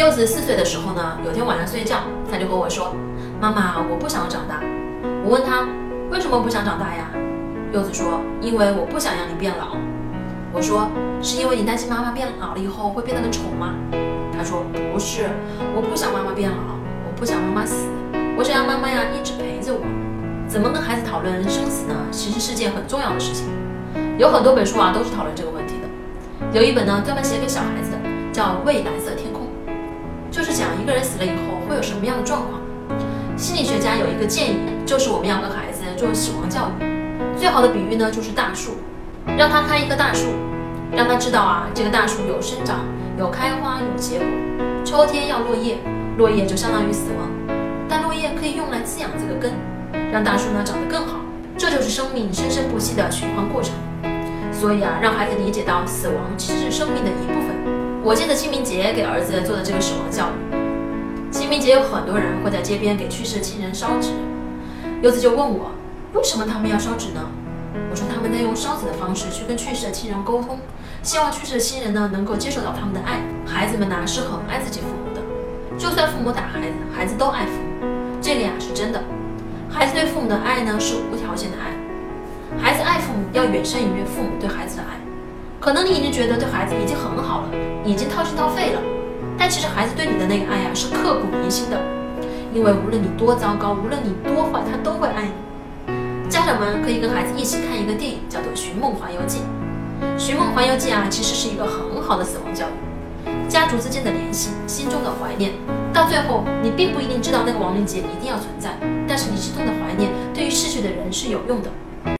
柚子四岁的时候呢，有天晚上睡觉，他就和我说：“妈妈，我不想要长大。”我问他为什么不想长大呀？柚子说：“因为我不想让你变老。”我说：“是因为你担心妈妈变老了以后会变得很丑吗？”他说：“不是，我不想妈妈变老，我不想妈妈死，我想要妈妈呀一直陪着我。”怎么跟孩子讨论生死呢？其实是件很重要的事情。有很多本书啊都是讨论这个问题的。有一本呢专门写给小孩子的，叫《蔚蓝色天》，就是讲一个人死了以后会有什么样的状况。心理学家有一个建议，就是我们要跟孩子做死亡教育。最好的比喻呢就是大树，让他看一棵大树，让他知道啊这个大树有生长、有开花、有结果。秋天要落叶，落叶就相当于死亡，但落叶可以用来滋养这个根。让大树呢长得更好，这就是生命生生不息的循环过程。所以啊，让孩子理解到死亡其实是生命的一部分。我记得清明节给儿子做的这个死亡教育。清明节有很多人会在街边给去世的亲人烧纸，柚子就问我，为什么他们要烧纸呢？我说他们在用烧纸的方式去跟去世的亲人沟通，希望去世的亲人呢能够接受到他们的爱。孩子们呢是很爱自己父母的，就算父母打孩子，孩子都爱父母，这个呀是真的。孩子对父母的爱呢是无条件的爱，孩子爱父母要远胜于父母对孩子。可能你已经觉得对孩子已经很好了，已经掏心掏肺了，但其实孩子对你的那个爱呀是刻骨铭心的，因为无论你多糟糕，无论你多坏，他都会爱你。家长们可以跟孩子一起看一个电影，叫做《寻梦环游记》。《寻梦环游记》啊，其实是一个很好的死亡教育，家族之间的联系，心中的怀念。到最后，你并不一定知道那个亡灵节一定要存在，但是你心中的怀念对于逝去的人是有用的。